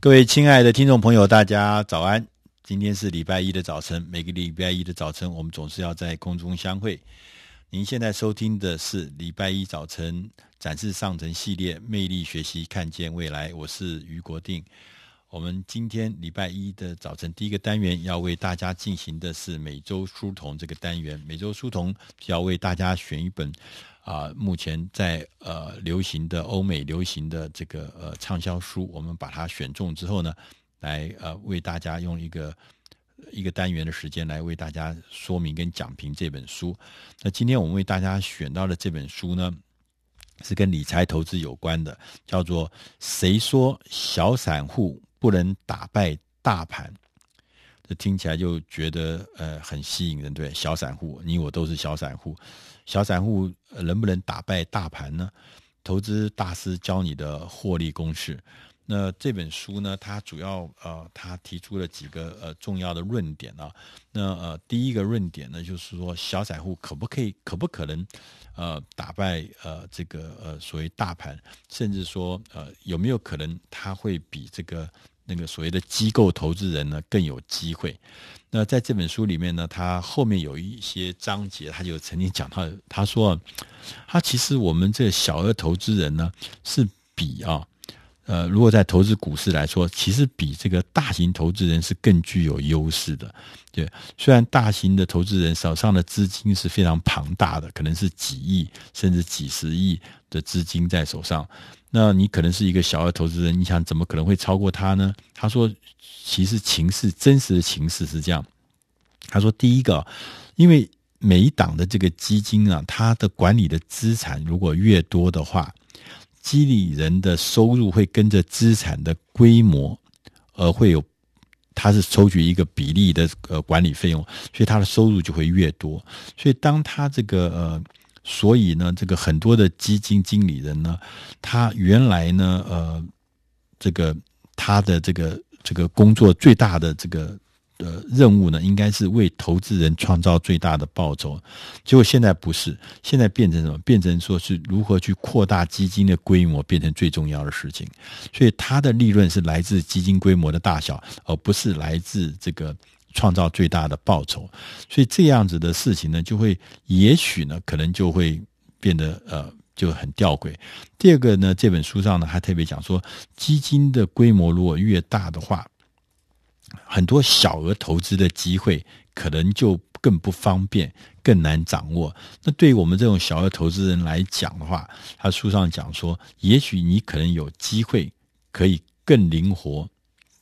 各位亲爱的听众朋友，大家早安！今天是礼拜一的早晨，每个礼拜一的早晨，我们总是要在空中相会。您现在收听的是礼拜一早晨展示上层系列，魅力学习，看见未来。我是于国定。我们今天礼拜一的早晨第一个单元要为大家进行的是每周书童这个单元。每周书童要为大家选一本。啊，目前在呃流行的欧美流行的这个呃畅销书，我们把它选中之后呢，来呃为大家用一个一个单元的时间来为大家说明跟讲评这本书。那今天我们为大家选到的这本书呢，是跟理财投资有关的，叫做《谁说小散户不能打败大盘》。这听起来就觉得呃很吸引人，对？小散户，你我都是小散户。小散户能不能打败大盘呢？投资大师教你的获利公式。那这本书呢，它主要呃，它提出了几个呃重要的论点啊。那呃，第一个论点呢，就是说小散户可不可以，可不可能呃打败呃这个呃所谓大盘，甚至说呃有没有可能他会比这个。那个所谓的机构投资人呢，更有机会。那在这本书里面呢，他后面有一些章节，他就曾经讲到，他说，他其实我们这小额投资人呢，是比啊，呃，如果在投资股市来说，其实比这个大型投资人是更具有优势的。对，虽然大型的投资人手上的资金是非常庞大的，可能是几亿甚至几十亿的资金在手上。那你可能是一个小额投资人，你想怎么可能会超过他呢？他说，其实情势真实的情势是这样。他说，第一个，因为每一档的这个基金啊，它的管理的资产如果越多的话，经理人的收入会跟着资产的规模而会有，他是抽取一个比例的呃管理费用，所以他的收入就会越多。所以当他这个呃。所以呢，这个很多的基金经理人呢，他原来呢，呃，这个他的这个这个工作最大的这个呃任务呢，应该是为投资人创造最大的报酬。结果现在不是，现在变成什么？变成说是如何去扩大基金的规模，变成最重要的事情。所以它的利润是来自基金规模的大小，而不是来自这个。创造最大的报酬，所以这样子的事情呢，就会也许呢，可能就会变得呃就很吊诡。第二个呢，这本书上呢还特别讲说，基金的规模如果越大的话，很多小额投资的机会可能就更不方便，更难掌握。那对于我们这种小额投资人来讲的话，他书上讲说，也许你可能有机会可以更灵活，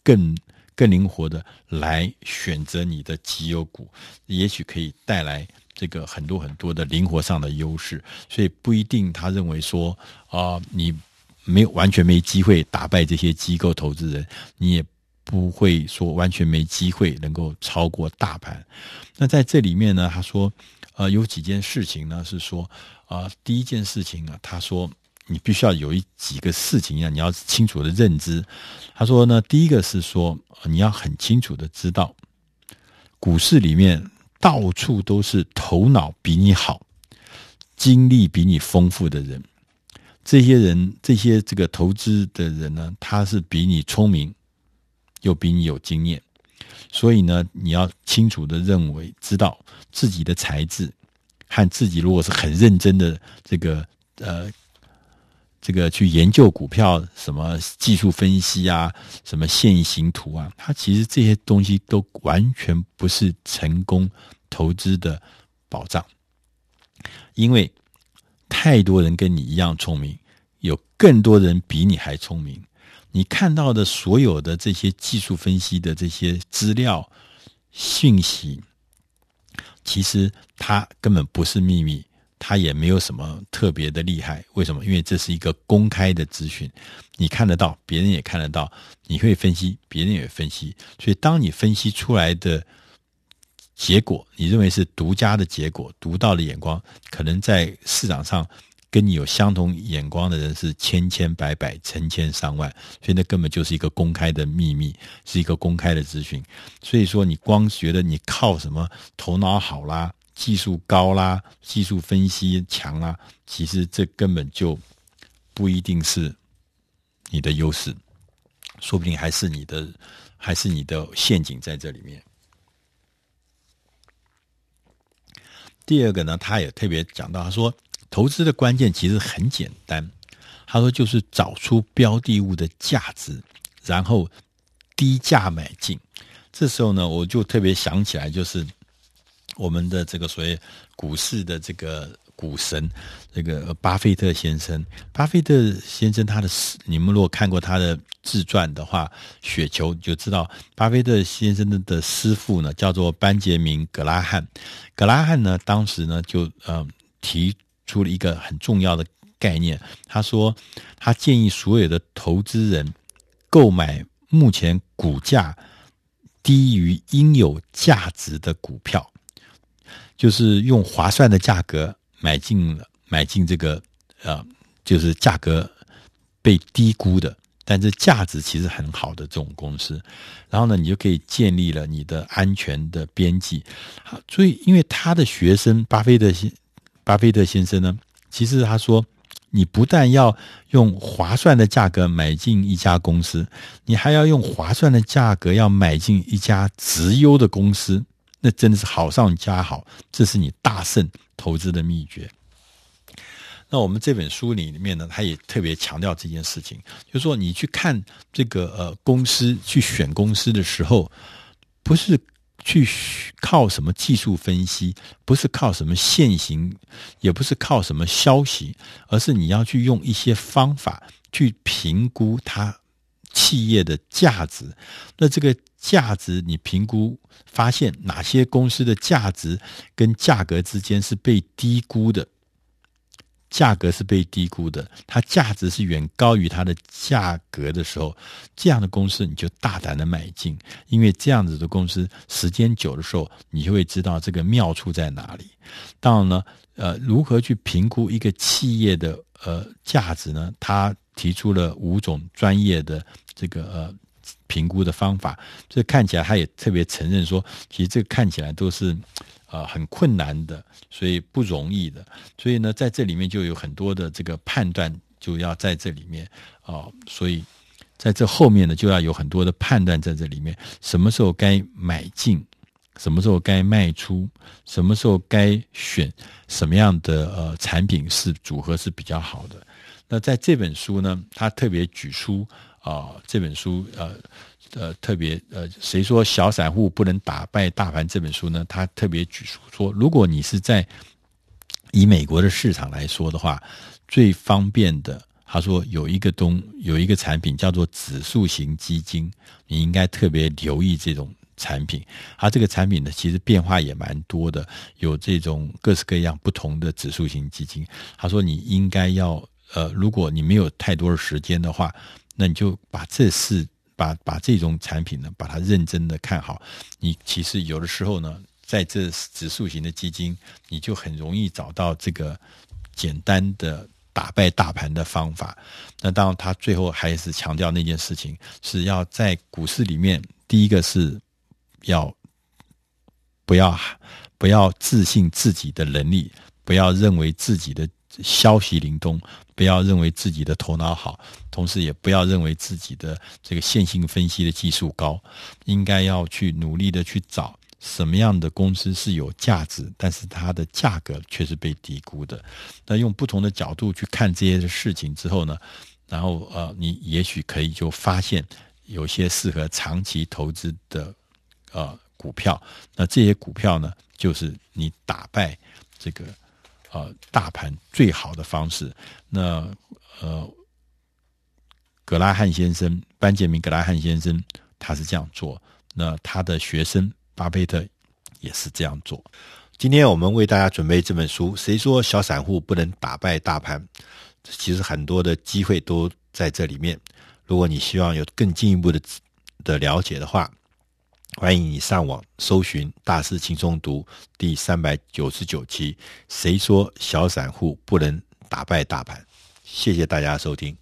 更。更灵活的来选择你的绩优股，也许可以带来这个很多很多的灵活上的优势，所以不一定他认为说啊、你没有完全没机会打败这些机构投资人，你也不会说完全没机会能够超过大盘。那在这里面呢，他说呃有几件事情呢是说啊、呃，第一件事情啊，他说。你必须要有一几个事情啊，你要清楚的认知。他说呢，第一个是说，你要很清楚的知道，股市里面到处都是头脑比你好、经历比你丰富的人。这些人，这些这个投资的人呢，他是比你聪明，又比你有经验。所以呢，你要清楚的认为，知道自己的才智和自己如果是很认真的这个呃。这个去研究股票，什么技术分析啊，什么线形图啊，它其实这些东西都完全不是成功投资的保障，因为太多人跟你一样聪明，有更多人比你还聪明。你看到的所有的这些技术分析的这些资料信息，其实它根本不是秘密。它也没有什么特别的厉害，为什么？因为这是一个公开的资讯，你看得到，别人也看得到，你会分析，别人也分析，所以当你分析出来的结果，你认为是独家的结果，独到的眼光，可能在市场上跟你有相同眼光的人是千千百百、成千上万，所以那根本就是一个公开的秘密，是一个公开的资讯。所以说，你光觉得你靠什么头脑好啦。技术高啦，技术分析强啦，其实这根本就不一定是你的优势。说不定还是你的，还是你的陷阱在这里面。第二个呢，他也特别讲到，他说投资的关键其实很简单，他说就是找出标的物的价值，然后低价买进。这时候呢，我就特别想起来，就是我们的这个所谓股市的这个股神，这个巴菲特先生。巴菲特先生他的，你们如果看过他的自传的话，《雪球》就知道，巴菲特先生的的师傅呢叫做班杰明·格拉汉。格拉汉呢，当时呢就呃提出了一个很重要的概念，他说他建议所有的投资人购买目前股价低于应有价值的股票，就是用划算的价格买进买进这个呃，就是价格被低估的。但是价值其实很好的这种公司，然后呢，你就可以建立了你的安全的边际。好，所以因为他的学生巴菲特巴菲特先生呢，其实他说，你不但要用划算的价格买进一家公司，你还要用划算的价格要买进一家绩优的公司，那真的是好上加好，这是你大胜投资的秘诀。那我们这本书里面呢，他也特别强调这件事情，就是说你去看这个呃公司去选公司的时候，不是去靠什么技术分析，不是靠什么现行，也不是靠什么消息，而是你要去用一些方法去评估它企业的价值。那这个价值你评估发现哪些公司的价值跟价格之间是被低估的？价格是被低估的，它价值是远高于它的价格的时候，这样的公司你就大胆的买进，因为这样子的公司时间久的时候，你就会知道这个妙处在哪里。当然呢，呃，如何去评估一个企业的呃价值呢？他提出了五种专业的这个呃评估的方法，这看起来他也特别承认说，其实这个看起来都是。啊、很困难的，所以不容易的，所以呢，在这里面就有很多的这个判断，就要在这里面啊、所以在这后面呢，就要有很多的判断在这里面，什么时候该买进，什么时候该卖出，什么时候该选什么样的呃产品是组合是比较好的。那在这本书呢，他特别举出啊、这本书呃。呃，特别呃，谁说小散户不能打败大盘？这本书呢，他特别举出说，如果你是在以美国的市场来说的话，最方便的，他说有一个东有一个产品叫做指数型基金，你应该特别留意这种产品。它这个产品呢，其实变化也蛮多的，有这种各式各样不同的指数型基金。他说你应该要呃，如果你没有太多的时间的话，那你就把这四。把把这种产品呢，把它认真的看好。你其实有的时候呢，在这指数型的基金，你就很容易找到这个简单的打败大盘的方法。那当然，他最后还是强调那件事情，是要在股市里面，第一个是要不要不要自信自己的能力，不要认为自己的。消息灵通，不要认为自己的头脑好，同时也不要认为自己的这个线性分析的技术高，应该要去努力的去找什么样的公司是有价值，但是它的价格却是被低估的。那用不同的角度去看这些事情之后呢，然后呃，你也许可以就发现有些适合长期投资的呃股票。那这些股票呢，就是你打败这个。呃，大盘最好的方式，那呃，格拉汉先生，班杰明·格拉汉先生，他是这样做。那他的学生巴菲特也是这样做。今天我们为大家准备这本书，谁说小散户不能打败大盘？其实很多的机会都在这里面。如果你希望有更进一步的的了解的话，欢迎你上网搜寻《大师轻松读》第三百九十九期。谁说小散户不能打败大盘？谢谢大家收听。